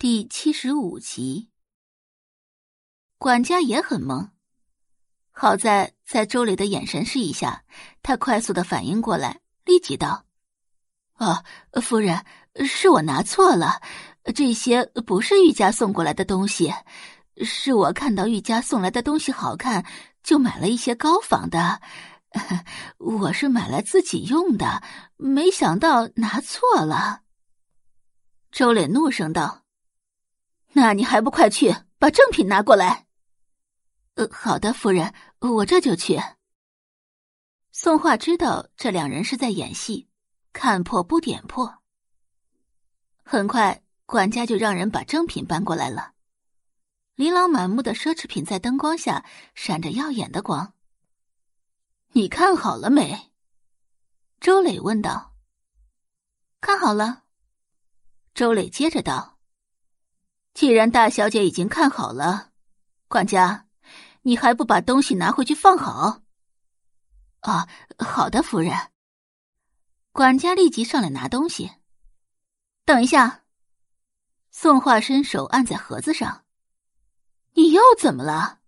第七十五集，管家也很懵。好在在周磊的眼神示意下，他快速的反应过来，立即道：“哦，夫人，是我拿错了，这些不是玉家送过来的东西，是我看到玉家送来的东西好看，就买了一些高仿的。我是买来自己用的，没想到拿错了。”周磊怒声道。那你还不快去把正品拿过来？呃，好的，夫人，我这就去。宋画知道这两人是在演戏，看破不点破。很快，管家就让人把正品搬过来了，琳琅满目的奢侈品在灯光下闪着耀眼的光。你看好了没？周磊问道。看好了。周磊接着道。既然大小姐已经看好了，管家，你还不把东西拿回去放好？啊，好的，夫人。管家立即上来拿东西。等一下，宋画伸手按在盒子上。你又怎么了？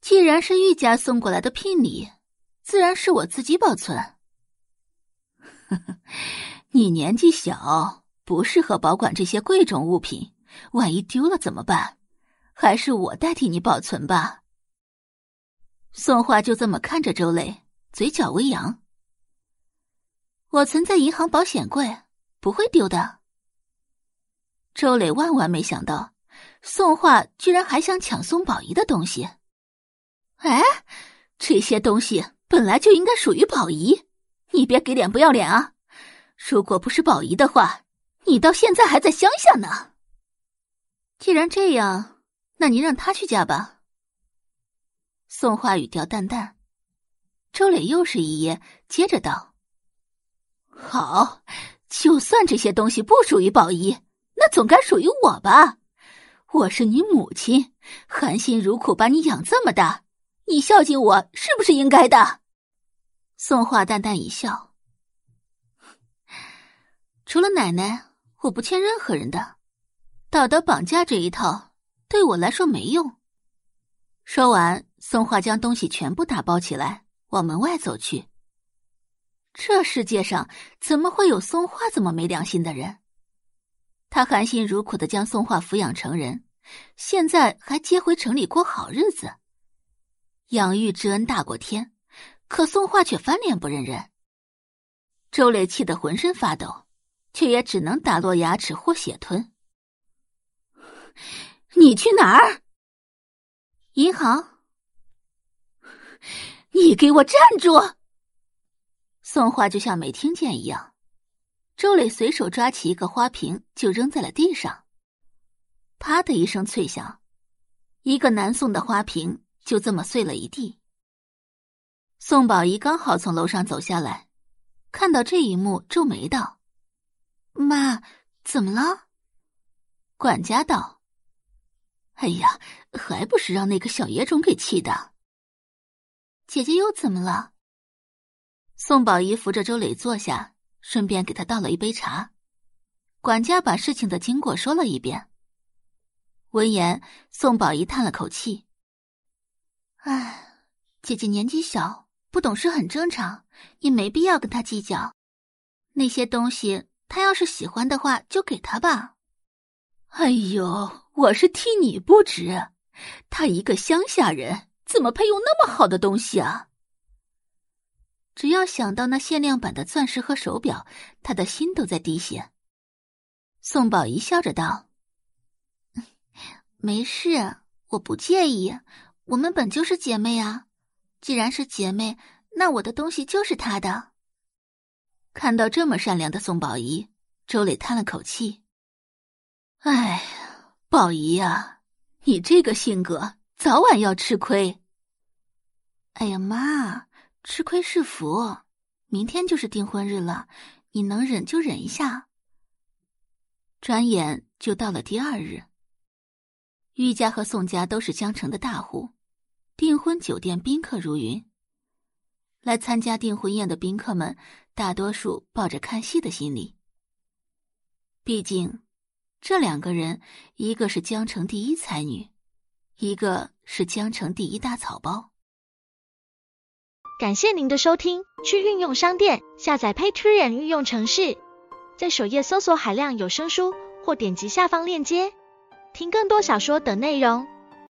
既然是玉家送过来的聘礼，自然是我自己保存。呵呵，你年纪小，不适合保管这些贵重物品。万一丢了怎么办？还是我代替你保存吧。宋画就这么看着周磊，嘴角微扬。我存在银行保险柜，不会丢的。周磊万万没想到，宋画居然还想抢宋宝仪的东西。哎，这些东西本来就应该属于宝仪，你别给脸不要脸啊！如果不是宝仪的话，你到现在还在乡下呢。既然这样，那您让他去嫁吧。宋画语调淡淡，周磊又是一噎，接着道：“好，就算这些东西不属于宝仪，那总该属于我吧？我是你母亲，含辛茹苦把你养这么大，你孝敬我是不是应该的？”宋画淡淡一笑：“除了奶奶，我不欠任何人的。”道德绑架这一套对我来说没用。说完，宋画将东西全部打包起来，往门外走去。这世界上怎么会有宋画这么没良心的人？他含辛茹苦的将宋画抚养成人，现在还接回城里过好日子，养育之恩大过天，可宋画却翻脸不认人。周磊气得浑身发抖，却也只能打落牙齿或血吞。你去哪儿？银行。你给我站住！宋画就像没听见一样。周磊随手抓起一个花瓶，就扔在了地上。啪的一声脆响，一个南宋的花瓶就这么碎了一地。宋宝仪刚好从楼上走下来，看到这一幕，皱眉道：“妈，怎么了？”管家道。哎呀，还不是让那个小野种给气的！姐姐又怎么了？宋宝仪扶着周磊坐下，顺便给他倒了一杯茶。管家把事情的经过说了一遍。闻言，宋宝仪叹了口气：“唉，姐姐年纪小，不懂事很正常，也没必要跟他计较。那些东西，他要是喜欢的话，就给他吧。”哎呦！我是替你不值，他一个乡下人，怎么配用那么好的东西啊？只要想到那限量版的钻石和手表，他的心都在滴血。宋宝仪笑着道：“ 没事，我不介意，我们本就是姐妹啊。既然是姐妹，那我的东西就是他的。”看到这么善良的宋宝仪，周磊叹了口气：“哎。”宝仪呀，你这个性格早晚要吃亏。哎呀妈，吃亏是福，明天就是订婚日了，你能忍就忍一下。转眼就到了第二日，玉家和宋家都是江城的大户，订婚酒店宾客如云。来参加订婚宴的宾客们，大多数抱着看戏的心理，毕竟。这两个人，一个是江城第一才女，一个是江城第一大草包。感谢您的收听，去运用商店下载 Patreon 运用城市，在首页搜索海量有声书，或点击下方链接听更多小说等内容。